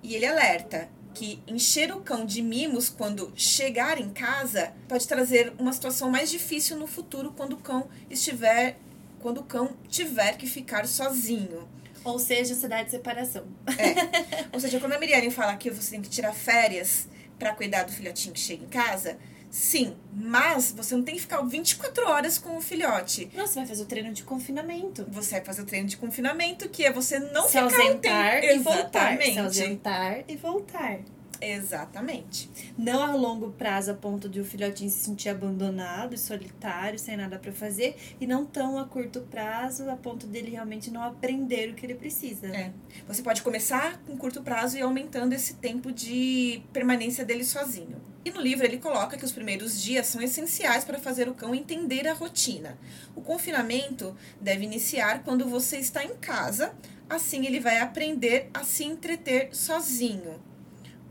E ele alerta que encher o cão de mimos quando chegar em casa pode trazer uma situação mais difícil no futuro quando o cão estiver quando o cão tiver que ficar sozinho. Ou seja, cidade de separação. Ou seja, quando a Miriane fala que você tem que tirar férias para cuidar do filhotinho que chega em casa, sim, mas você não tem que ficar 24 horas com o filhote. Não, você vai fazer o treino de confinamento. Você vai fazer o treino de confinamento, que é você não se ficar um ausentar tempo. e voltar. Se ausentar e voltar. Exatamente. Não a longo prazo a ponto de o filhotinho se sentir abandonado e solitário, sem nada pra fazer. E não tão a curto prazo a ponto dele realmente não aprender o que ele precisa. É. Você pode começar com curto prazo e aumentando esse tempo de permanência dele sozinho. E no livro ele coloca que os primeiros dias são essenciais para fazer o cão entender a rotina. O confinamento deve iniciar quando você está em casa, assim ele vai aprender a se entreter sozinho,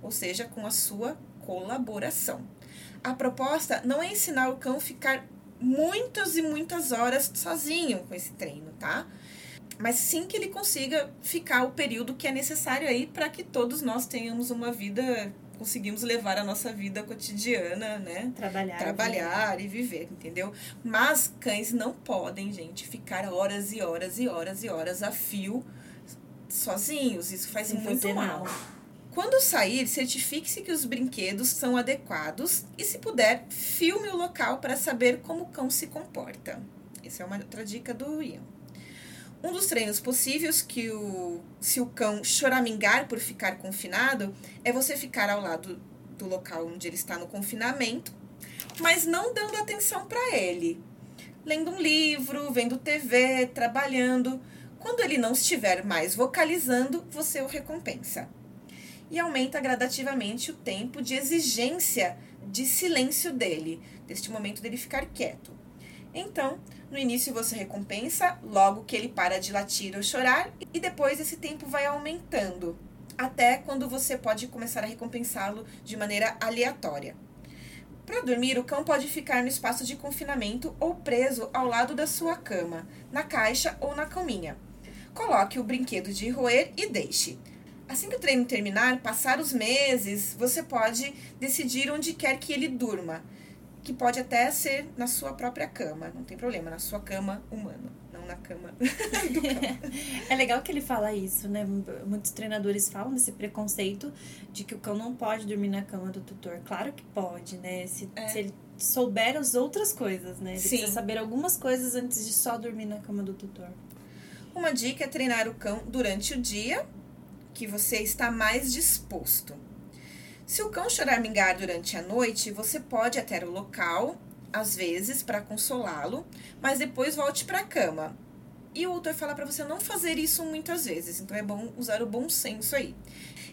ou seja, com a sua colaboração. A proposta não é ensinar o cão a ficar muitas e muitas horas sozinho com esse treino, tá? mas sim que ele consiga ficar o período que é necessário aí para que todos nós tenhamos uma vida, conseguimos levar a nossa vida cotidiana, né? Trabalhar. Trabalhar e viver, entendeu? Mas cães não podem, gente, ficar horas e horas e horas e horas a fio sozinhos. Isso faz Sem muito fazer mal. Quando sair, certifique-se que os brinquedos são adequados e, se puder, filme o local para saber como o cão se comporta. Essa é uma outra dica do Ian. Um dos treinos possíveis que o se o cão choramingar por ficar confinado é você ficar ao lado do local onde ele está no confinamento, mas não dando atenção para ele. Lendo um livro, vendo TV, trabalhando. Quando ele não estiver mais vocalizando, você o recompensa. E aumenta gradativamente o tempo de exigência de silêncio dele, deste momento dele ficar quieto. Então, no início você recompensa, logo que ele para de latir ou chorar, e depois esse tempo vai aumentando, até quando você pode começar a recompensá-lo de maneira aleatória. Para dormir, o cão pode ficar no espaço de confinamento ou preso ao lado da sua cama, na caixa ou na caminha. Coloque o brinquedo de roer e deixe. Assim que o treino terminar, passar os meses, você pode decidir onde quer que ele durma, que pode até ser na sua própria cama, não tem problema, na sua cama humana, não na cama do cão. É legal que ele fala isso, né? Muitos treinadores falam desse preconceito de que o cão não pode dormir na cama do tutor. Claro que pode, né? Se, É. se ele souber as outras coisas, né? Ele Sim. precisa saber algumas coisas antes de só dormir na cama do tutor. Uma dica é treinar o cão durante o dia, que você está mais disposto. Se o cão choramingar durante a noite, você pode até o local, às vezes, para consolá-lo, mas depois volte para a cama. E o autor fala para você não fazer isso muitas vezes, então é bom usar o bom senso aí.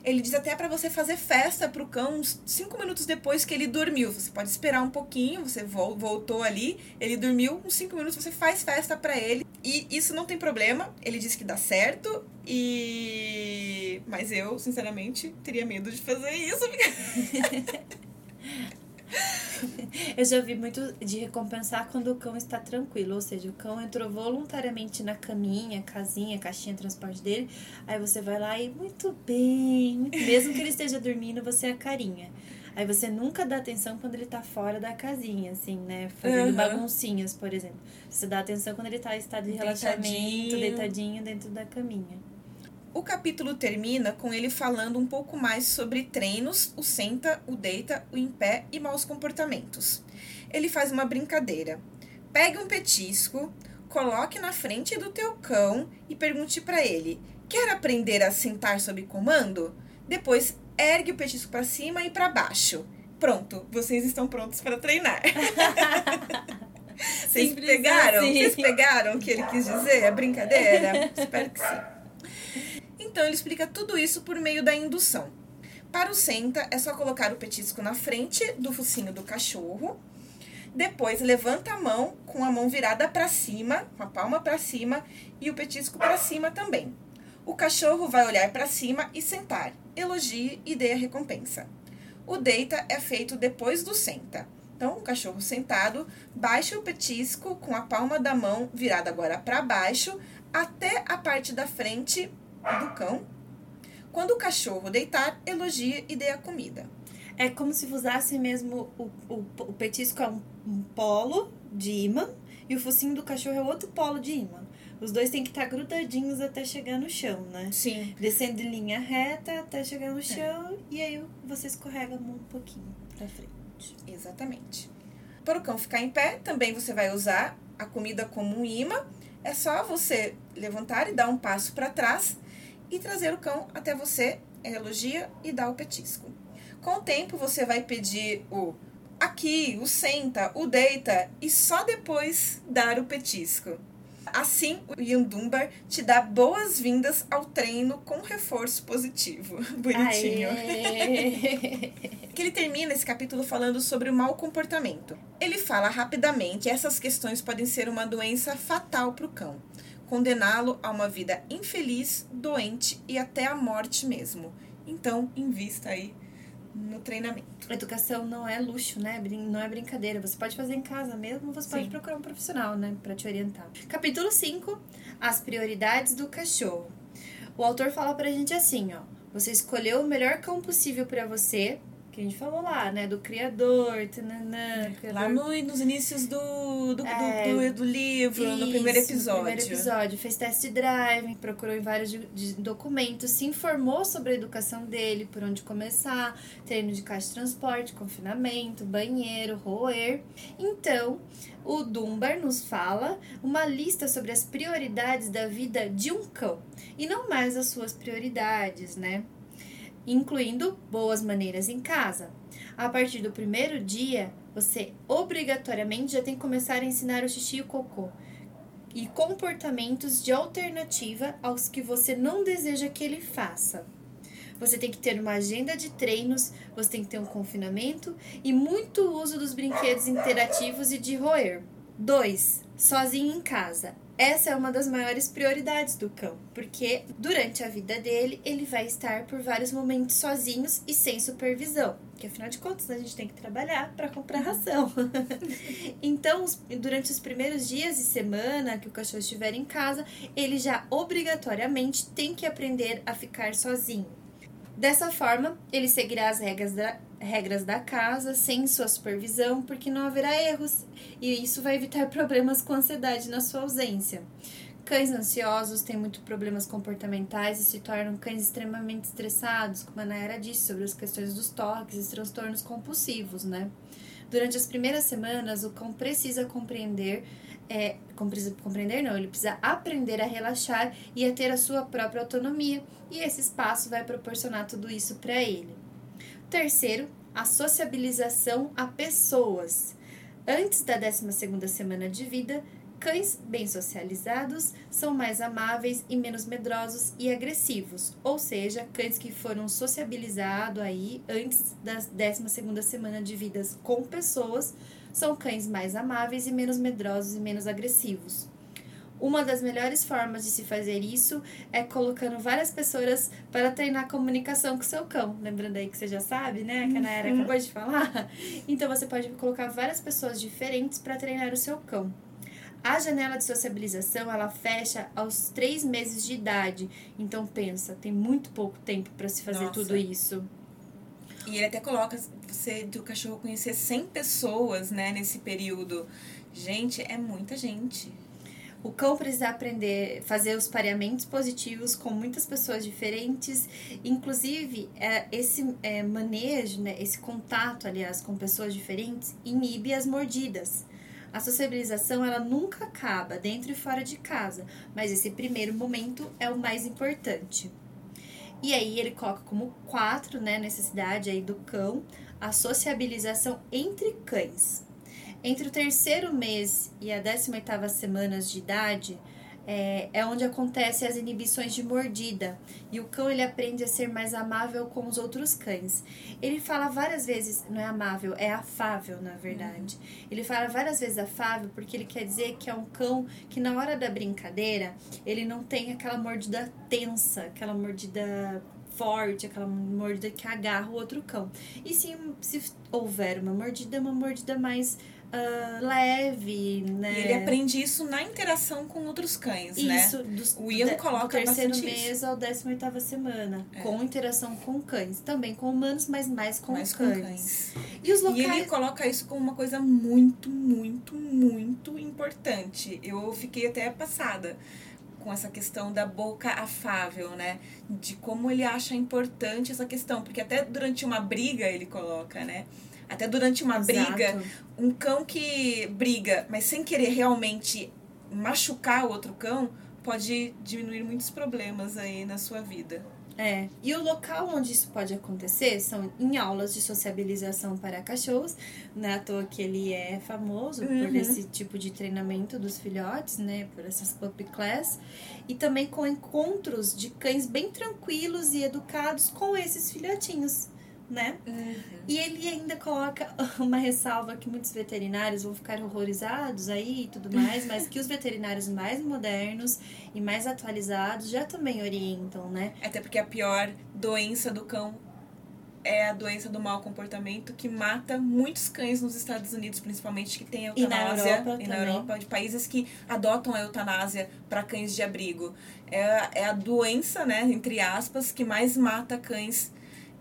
Ele diz até para você fazer festa pro cão uns 5 minutos depois que ele dormiu. Você pode esperar um pouquinho, você vol- voltou ali, ele dormiu, uns 5 minutos você faz festa para ele. E isso não tem problema, ele diz que dá certo. E mas eu, sinceramente, teria medo de fazer isso. Eu já vi muito de recompensar quando o cão está tranquilo, ou seja, o cão entrou voluntariamente na caminha, casinha, caixinha, transporte dele, aí você vai lá e muito bem, mesmo que ele esteja dormindo, você é carinha. Aí você nunca dá atenção quando ele tá fora da casinha, assim, né? Fazendo Aham. baguncinhas, por exemplo. Você dá atenção quando ele tá em estado de relaxamento, Deitadinho. deitadinho dentro da caminha. O capítulo termina com ele falando um pouco mais sobre treinos, o senta, o deita, o em pé e maus comportamentos. Ele faz uma brincadeira. Pegue um petisco, coloque na frente do teu cão e pergunte para ele: "Quer aprender a sentar sob comando?" Depois ergue o petisco para cima e para baixo. Pronto, vocês estão prontos para treinar. Vocês pegaram? assim. Vocês pegaram o que ele quis dizer? A brincadeira? Espero que sim. Então ele explica tudo isso por meio da indução. Para o senta, é só colocar o petisco na frente do focinho do cachorro. Depois levanta a mão com a mão virada para cima, com a palma para cima e o petisco para cima também. O cachorro vai olhar para cima e sentar. Elogie e dê a recompensa. O deita é feito depois do senta. Então, o cachorro sentado baixa o petisco com a palma da mão virada agora para baixo até a parte da frente do cão. Quando o cachorro deitar, elogie e dê a comida. É como se usasse mesmo o, o, o petisco é um, um polo de imã e o focinho do cachorro é outro polo de imã. Os dois têm que estar grudadinhos até chegar no chão, né? Sim. Descendo em linha reta até chegar no chão e aí você escorrega um pouquinho pra frente. Exatamente. Para o cão ficar em pé, também você vai usar a comida como um imã. É só você levantar e dar um passo para trás e trazer o cão até você, elogia e dá o petisco. Com o tempo, você vai pedir o aqui, o senta, o deita e só depois dar o petisco. Assim, o Yundumbar te dá boas-vindas ao treino com reforço positivo. Bonitinho. Que ele termina esse capítulo falando sobre o mau comportamento. Ele fala rapidamente essas questões podem ser uma doença fatal para o cão, condená-lo a uma vida infeliz, doente e até a morte mesmo. Então, invista aí no treinamento. Educação não é luxo, né? Não é brincadeira. Você pode fazer em casa mesmo, você pode Sim. procurar um profissional, né? Pra te orientar. Capítulo 5. As prioridades do cachorro. O autor fala pra gente assim, ó. Você escolheu o melhor cão possível pra você. Que a gente falou lá, né? Do criador, tananã, criador Lá no- nos inícios do, do, É, do, do- do livro, no primeiro Isso, episódio. No primeiro episódio. Fez test drive, procurou em vários de- de documentos, se informou sobre a educação dele, por onde começar, treino de caixa de transporte, confinamento, banheiro, roer. Então, o Dunbar nos fala uma lista sobre as prioridades da vida de um cão. E não mais as suas prioridades, né? Incluindo boas maneiras em casa. A partir do primeiro dia, você obrigatoriamente já tem que começar a ensinar o xixi e o cocô. E comportamentos de alternativa aos que você não deseja que ele faça. Você tem que ter uma agenda de treinos, você tem que ter um confinamento e muito uso dos brinquedos interativos e de roer. 2. Sozinho em casa. Essa é uma das maiores prioridades do cão, porque durante a vida dele ele vai estar por vários momentos sozinhos e sem supervisão, que afinal de contas a gente tem que trabalhar para comprar ração. então, durante os primeiros dias e semana que o cachorro estiver em casa, ele já obrigatoriamente tem que aprender a ficar sozinho. Dessa forma, ele seguirá as regras da, regras da casa sem sua supervisão, porque não haverá erros e isso vai evitar problemas com ansiedade na sua ausência. Cães ansiosos têm muito problemas comportamentais e se tornam cães extremamente estressados, como a Nayara disse sobre as questões dos toques e transtornos compulsivos, né? Durante as primeiras semanas, o cão precisa compreender, é, compreender não, ele precisa aprender a relaxar e a ter a sua própria autonomia, e esse espaço vai proporcionar tudo isso para ele. Terceiro, a sociabilização a pessoas. Antes da 12ª semana de vida, cães bem socializados são mais amáveis e menos medrosos e agressivos, ou seja, cães que foram sociabilizados aí antes da 12ª semana de vida com pessoas são cães mais amáveis e menos medrosos e menos agressivos. Uma das melhores formas de se fazer isso é colocando várias pessoas para treinar comunicação com seu cão. Lembrando aí que você já sabe, né? Que a Nayara Uhum. acabou de falar. Então você pode colocar várias pessoas diferentes para treinar o seu cão. A janela de sociabilização ela fecha aos três meses de idade. Então pensa, tem muito pouco tempo para se fazer Nossa. tudo isso. E ele até coloca você do cachorro conhecer 100 pessoas, né, nesse período. Gente, é muita gente. O cão precisa aprender fazer os pareamentos positivos com muitas pessoas diferentes. Inclusive, é, esse é, manejo, né, esse contato, aliás, com pessoas diferentes, inibe as mordidas. A sociabilização, ela nunca acaba, dentro e fora de casa. Mas esse primeiro momento é o mais importante. E aí, ele coloca como quatro, né, necessidade aí do cão, a sociabilização entre cães. Entre o terceiro mês e a 18ª semanas de idade, é, é onde acontecem as inibições de mordida. E o cão ele aprende a ser mais amável com os outros cães. Ele fala várias vezes, não é amável, é afável, na verdade. Ele fala várias vezes afável porque ele quer dizer que é um cão que na hora da brincadeira, ele não tem aquela mordida tensa, aquela mordida forte, aquela mordida que agarra o outro cão. E sim, se houver uma mordida, é uma mordida mais ah, leve, né? E ele aprende isso na interação com outros cães, né? Isso, dos, O Ian coloca do terceiro mês ao 18 semana, É. com interação com cães, também com humanos, mas mais com Mais com cães. cães. E os E locais ele coloca isso como uma coisa muito, muito, muito importante. Eu fiquei até passada com essa questão da boca afável, né? De como ele acha importante essa questão. Porque até durante uma briga ele coloca, né? Até durante uma Exato. briga, um cão que briga, mas sem querer realmente machucar o outro cão, pode diminuir muitos problemas aí na sua vida. É, e o local onde isso pode acontecer são em aulas de sociabilização para cachorros, não é à toa que ele é famoso por Uhum. esse tipo de treinamento dos filhotes, né, por essas puppy class, e também com encontros de cães bem tranquilos e educados com esses filhotinhos, né? E ele ainda coloca uma ressalva que muitos veterinários vão ficar horrorizados aí e tudo mais, mas que os veterinários mais modernos e mais atualizados já também orientam, né? Até porque a pior doença do cão é a doença do mau comportamento que mata muitos cães nos Estados Unidos, principalmente que tem E na eutanásia. Europa e na. Europa, de países que adotam a eutanásia para cães de abrigo. É, a- é a doença, né, entre aspas, que mais mata cães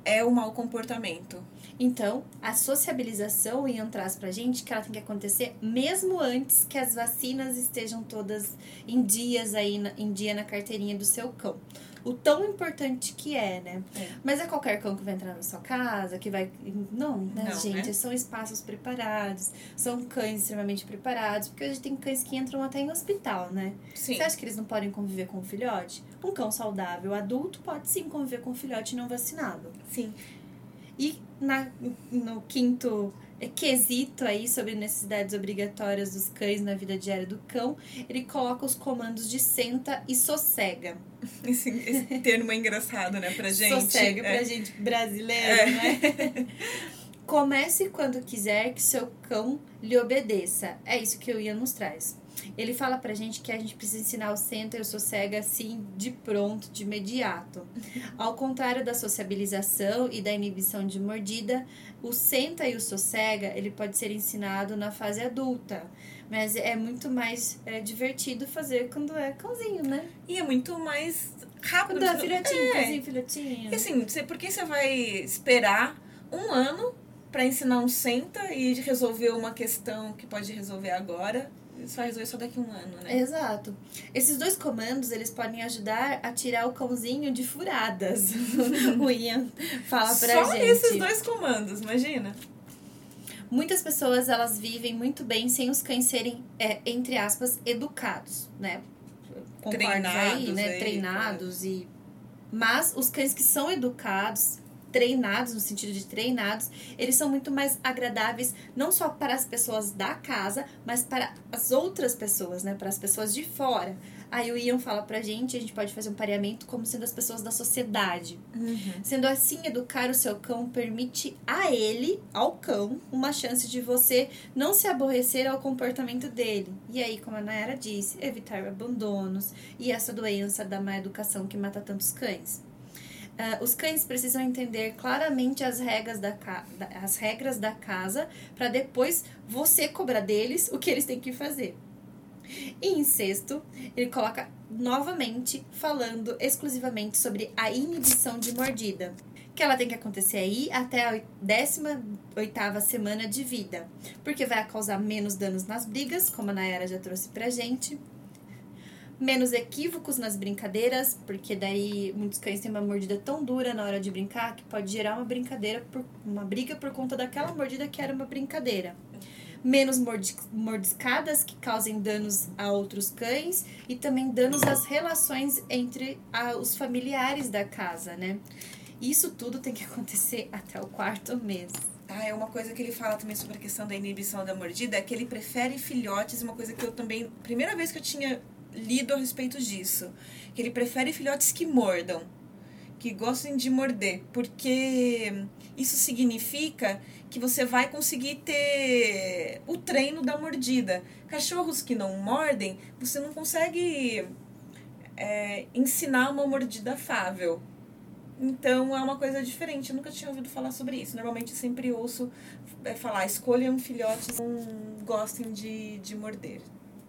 é o mau comportamento. Então, a sociabilização, Ian traz pra gente que ela tem que acontecer mesmo antes que as vacinas estejam todas em dias aí, na- em dia na carteirinha do seu cão. O tão importante que é, né? É. Mas é qualquer cão que vai entrar na sua casa, que vai. Não, né, Não, gente? né? São espaços preparados, são cães extremamente preparados, porque hoje tem cães que entram até em hospital, né? Sim. Você acha que eles não podem conviver com o filhote? Um cão saudável, adulto, pode sim conviver com o filhote não vacinado. Sim. E na, no quinto quesito aí sobre necessidades obrigatórias dos cães na vida diária do cão, ele coloca os comandos de senta e sossega. Esse, esse termo é engraçado, né, pra gente. sossega É. pra gente brasileiro, É. né? Comece quando quiser que seu cão lhe obedeça. É isso que o Ian nos traz. Ele fala pra gente que a gente precisa ensinar o senta e o sossega assim de pronto, de imediato. Ao contrário da sociabilização e da inibição de mordida, o senta e o sossega ele pode ser ensinado na fase adulta. Mas é muito mais é, divertido fazer quando é cãozinho, né? E é muito mais rápido. Quando é filhotinho, É. cãozinho, filhotinho. E assim, você, por que você vai esperar um ano pra ensinar um senta e resolver uma questão que pode resolver agora? Isso vai resolver só daqui a um ano, né? Exato. Esses dois comandos, eles podem ajudar a tirar o cãozinho de furadas. o Ian fala pra só gente. esses dois comandos, imagina. Muitas pessoas, elas vivem muito bem sem os cães serem, é, entre aspas, educados, né? Concordas aí, Treinados né? aí, Treinados e... Mas os cães que são educados, treinados, no sentido de treinados, eles são muito mais agradáveis, não só para as pessoas da casa, mas para as outras pessoas, né? Para as pessoas de fora. Aí o Ian fala pra gente, a gente pode fazer um pareamento como sendo as pessoas da sociedade. Uhum. Sendo assim, educar o seu cão permite a ele, ao cão, uma chance de você não se aborrecer ao comportamento dele. E aí, como a Nayara disse, evitar abandonos e essa doença da má educação que mata tantos cães. Uh, os cães precisam entender claramente as regras da, ca as regras da casa para depois você cobrar deles o que eles têm que fazer. E em sexto, ele coloca novamente falando exclusivamente sobre a inibição de mordida, que ela tem que acontecer aí até a 18 semana de vida, porque vai causar menos danos nas brigas, como a Nayara já trouxe pra gente, menos equívocos nas brincadeiras, porque daí muitos cães têm uma mordida tão dura na hora de brincar que pode gerar uma brincadeira por uma briga por conta daquela mordida que era uma brincadeira menos mordiscadas que causem danos a outros cães e também danos às relações entre a, os familiares da casa, né? Isso tudo tem que acontecer até o quarto mês. Ah, é uma coisa que ele fala também sobre a questão da inibição da mordida, que ele prefere filhotes, uma coisa que eu também, primeira vez que eu tinha lido a respeito disso, que ele prefere filhotes que mordam, que gostem de morder, porque isso significa que você vai conseguir ter o treino da mordida. Cachorros que não mordem, você não consegue é, ensinar uma mordida afável. Então é uma coisa diferente. Eu nunca tinha ouvido falar sobre isso. Normalmente eu sempre ouço é, falar: escolham filhotes que não gostem de, de morder.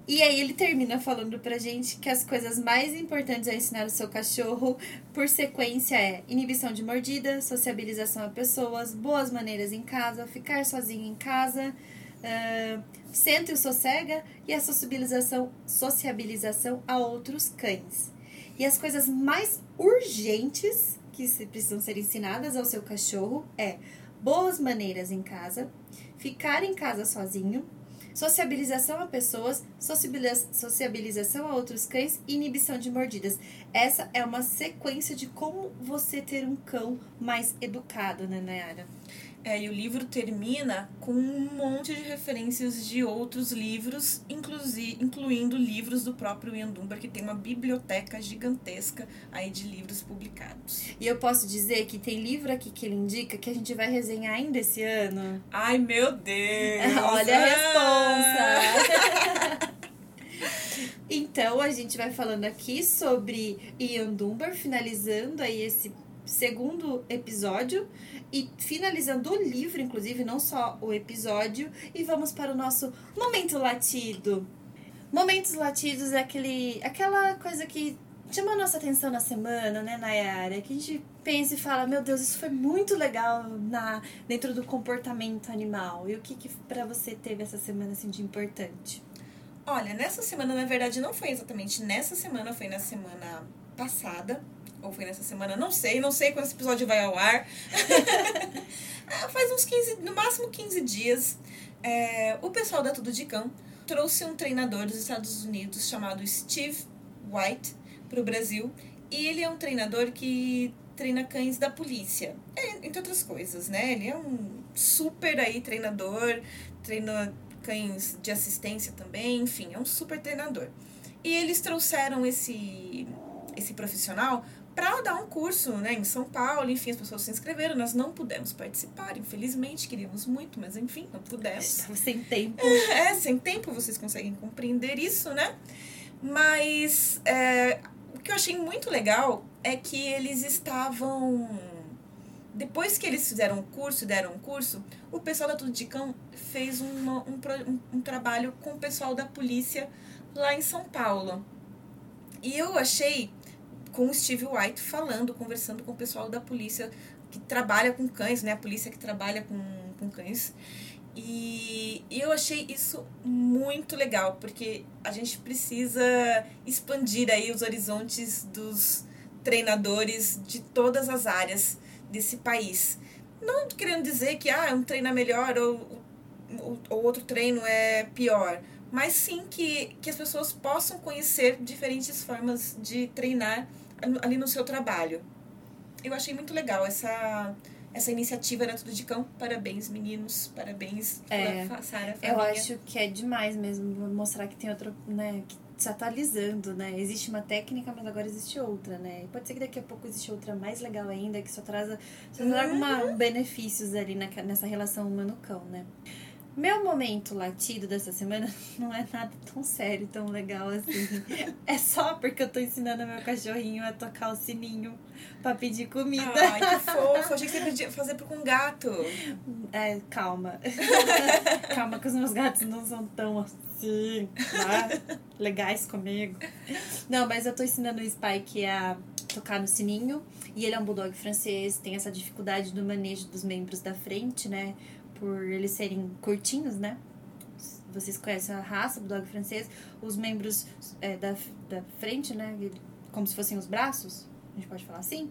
E aí ele termina falando pra gente que as coisas mais importantes a ensinar o seu cachorro, por sequência, é inibição de mordida, sociabilização a pessoas, boas maneiras em casa, ficar sozinho em casa, uh, senta e sossega e a sociabilização, sociabilização a outros cães. E as coisas mais urgentes que precisam ser ensinadas ao seu cachorro é boas maneiras em casa, ficar em casa sozinho, sociabilização a pessoas, sociabilização a outros cães e inibição de mordidas. Essa é uma sequência de como você ter um cão mais educado, né, Nayara? É, e o livro termina com um monte de referências de outros livros, inclusive, incluindo livros do próprio Ian Dunbar, que tem uma biblioteca gigantesca aí de livros publicados. E eu posso dizer que tem livro aqui que ele indica que a gente vai resenhar ainda esse ano. Ai, meu Deus! Olha a resposta! então, a gente vai falando aqui sobre Ian Dunbar, finalizando aí esse segundo episódio e finalizando o livro, inclusive, não só o episódio, e vamos para o nosso momento latido. Momentos latidos é aquele, aquela coisa que chama a nossa atenção na semana, né, Nayara? Que a gente pensa e fala, meu Deus, isso foi muito legal na, dentro do comportamento animal. E o que, que para você teve essa semana assim, de importante? Olha, nessa semana, na verdade, não foi exatamente nessa semana, foi na semana passada ou foi nessa semana, não sei, não sei quando esse episódio vai ao ar. ah, faz uns 15, no máximo 15 dias, é, o pessoal da Tudo de Cão trouxe um treinador dos Estados Unidos chamado Steve White para o Brasil. E ele é um treinador que treina cães da polícia, é, entre outras coisas, né? Ele é um super aí treinador, treina cães de assistência também, enfim, é um super treinador. E eles trouxeram esse, esse profissional para dar um curso né, em São Paulo. Enfim, as pessoas se inscreveram, nós não pudemos participar, infelizmente, queríamos muito, mas enfim, não pudemos. Sem tempo. É, sem tempo, vocês conseguem compreender isso, né? Mas é, o que eu achei muito legal é que eles estavam. Depois que eles fizeram o curso, deram um curso, o pessoal da Tudo de Cão fez uma, um, um, um trabalho com o pessoal da polícia lá em São Paulo. E eu achei com o Steve White falando, conversando com o pessoal da polícia que trabalha com cães, né? A polícia que trabalha com, com cães. E, eu achei isso muito legal, porque a gente precisa expandir aí os horizontes dos treinadores de todas as áreas desse país. Não querendo dizer que ah, um treino é melhor ou, ou, ou outro treino é pior, mas sim que, que as pessoas possam conhecer diferentes formas de treinar ali no seu trabalho. Eu achei muito legal essa essa iniciativa era tudo de cão. Parabéns, meninos. Parabéns, é, Sara. Eu acho que é demais mesmo mostrar que tem outro, né, que se atualizando, né? Existe uma técnica, mas agora existe outra, né? Pode ser que daqui a pouco existe outra mais legal ainda, que só traz, só traz uma, benefícios ali na, nessa relação humano-cão, né? Meu momento latido dessa semana não é nada tão sério, tão legal assim. É só porque eu tô ensinando meu cachorrinho a tocar o sininho pra pedir comida. Ai, que fofo. Achei que você podia fazer com um gato. É, calma. calma que os meus gatos não são tão assim, tá? legais comigo. Não, mas eu tô ensinando o Spike a tocar no sininho. E ele é um bulldog francês, tem essa dificuldade do manejo dos membros da frente, né? Por eles serem curtinhos, né? Vocês conhecem a raça do dog francês. Os membros é, da, da frente, né? Como se fossem os braços. A gente pode falar assim?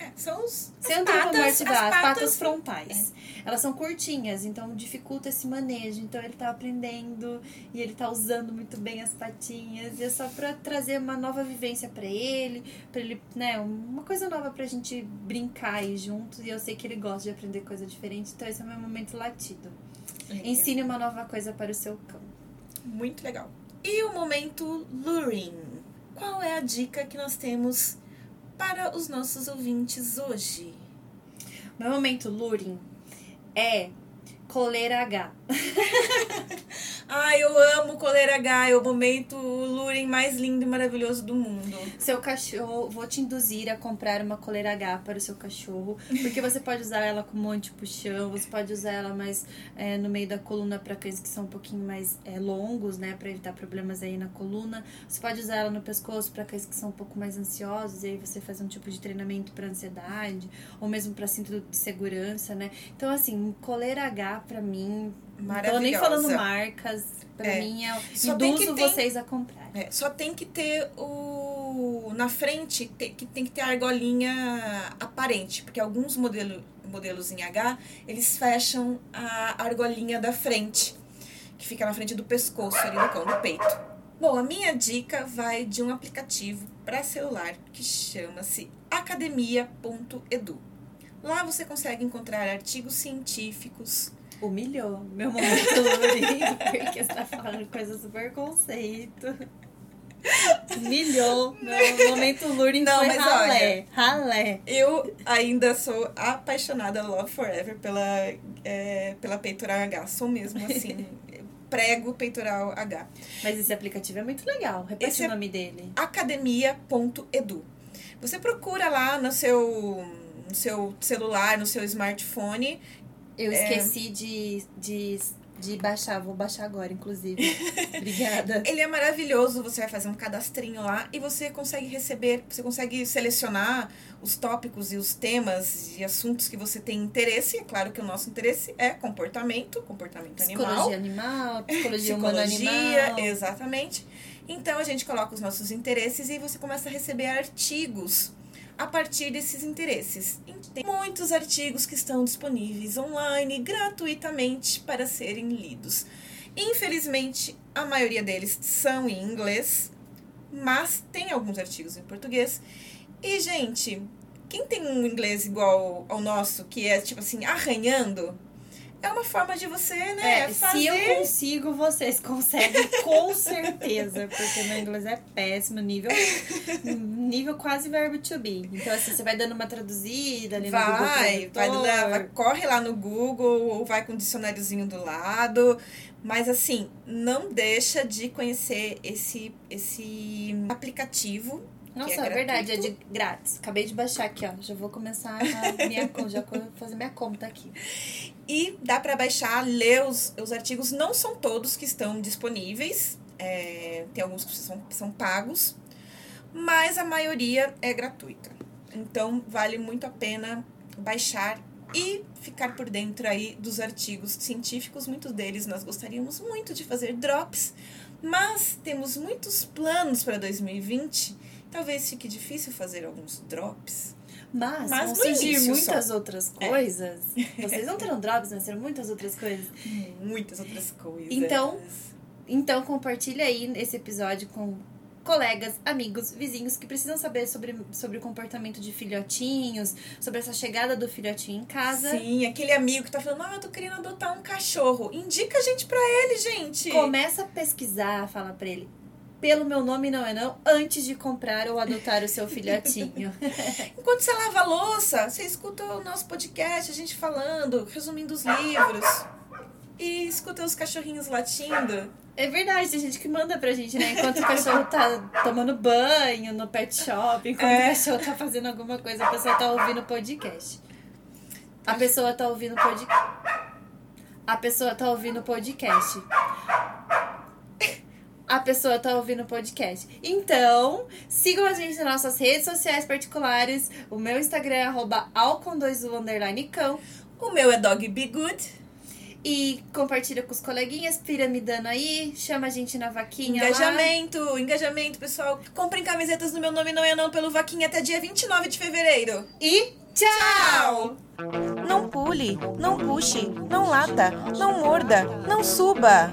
É, são os, as, patas, as, patas, patas frontais. É. Elas são curtinhas, então dificulta esse manejo. Então ele tá aprendendo e ele tá usando muito bem as patinhas. E é só pra trazer uma nova vivência para ele, para ele, né, uma coisa nova pra gente brincar aí juntos. E eu sei que ele gosta de aprender coisa diferente, então esse é o meu momento latido. Legal. Ensine uma nova coisa para o seu cão. Muito legal. E o momento luring. Qual é a dica que nós temos para os nossos ouvintes hoje? Meu momento luring é coleira H. Ai, eu amo coleira H, é o momento luring mais lindo e maravilhoso do mundo. Seu cachorro, vou te induzir a comprar uma coleira H para o seu cachorro, porque você pode usar ela como anti-puxão, você pode usar ela mais é, no meio da coluna para cães que são um pouquinho mais é, longos, né, para evitar problemas aí na coluna. Você pode usar ela no pescoço para cães que são um pouco mais ansiosos, e aí você faz um tipo de treinamento para ansiedade, ou mesmo para cinto de segurança, né? Então, assim, coleira H para mim Maravilhosa. Tô nem falando marcas. Pra é. mim, é, só induzo ter, vocês a comprar. É, só tem que ter o... Na frente, tem que, tem que ter a argolinha aparente. Porque alguns modelo, modelos em H, eles fecham a argolinha da frente. Que fica na frente do pescoço ali do cão, do peito. Bom, a minha dica vai de um aplicativo para celular que chama-se academia.edu. Lá você consegue encontrar artigos científicos, Humilhou meu momento Luri, porque você tá falando coisa super conceito. Humilhou. Meu momento Luri Não, mas ralé. Olha, ralé. Eu ainda sou apaixonada Love Forever pela, é, pela peitoral H. Sou mesmo assim. prego peitoral H. Mas esse aplicativo é muito legal. Repete esse o é nome é dele. academia.edu. Você procura lá no seu, no seu celular, no seu smartphone eu é. esqueci é... de, de, de baixar, vou baixar agora, inclusive. Obrigada. Ele é maravilhoso, você vai fazer um cadastrinho lá e você consegue receber, você consegue selecionar os tópicos e os temas e assuntos que você tem interesse. É claro que o nosso interesse é comportamento, comportamento psicologia animal. animal psicologia, psicologia animal. exatamente. Então a gente coloca os nossos interesses e você começa a receber artigos a partir desses interesses. Tem muitos artigos que estão disponíveis online gratuitamente para serem lidos. Infelizmente, a maioria deles são em inglês, mas tem alguns artigos em português. E, gente, quem tem um inglês igual ao nosso, que é tipo assim, arranhando, é uma forma de você, né? É, fazer... Se eu consigo, vocês conseguem com certeza. Porque meu inglês é péssimo, nível, nível quase verbo to be. Então, assim, você vai dando uma traduzida ali vai, no Google vai, vai, vai, corre lá no Google ou vai com o dicionáriozinho do lado. Mas assim, não deixa de conhecer esse, esse aplicativo nossa, é, é verdade, é de grátis. Acabei de baixar aqui, ó. Já vou começar a minha já fazer minha conta aqui. E dá para baixar, ler os, os artigos. Não são todos que estão disponíveis. É, tem alguns que são, são pagos. Mas a maioria é gratuita. Então, vale muito a pena baixar e ficar por dentro aí dos artigos científicos. Muitos deles nós gostaríamos muito de fazer drops, mas temos muitos planos para 2020 Talvez fique difícil fazer alguns drops. Mas, mas vão surgir início, muitas só. outras é. coisas. É. Vocês não terão drops, mas serão muitas outras coisas. Muitas outras coisas. Então, então compartilha aí esse episódio com colegas, amigos, vizinhos que precisam saber sobre, sobre o comportamento de filhotinhos, sobre essa chegada do filhotinho em casa. Sim, aquele amigo que tá falando, ah, eu tô querendo adotar um cachorro. Indica a gente pra ele, gente. Começa a pesquisar, fala pra ele pelo meu nome não é não antes de comprar ou adotar o seu filhotinho. Enquanto você lava a louça, você escuta o nosso podcast, a gente falando, resumindo os livros. E escuta os cachorrinhos latindo. É verdade, tem gente que manda pra gente, né? Enquanto o cachorro tá tomando banho no pet shop, enquanto é. o cachorro tá fazendo alguma coisa, a pessoa tá ouvindo o podcast. A pessoa tá ouvindo podcast. A pessoa tá ouvindo podcast. A pessoa tá ouvindo o podcast. Então, sigam a gente nas nossas redes sociais particulares. O meu Instagram é arroba cão. O meu é dogbegood. E compartilha com os coleguinhas, piramidando aí, chama a gente na vaquinha. Engajamento, lá. engajamento, pessoal. Comprem camisetas do meu nome não é não pelo vaquinha até dia 29 de fevereiro. E tchau! Não pule, não puxe, não lata, não morda, não suba.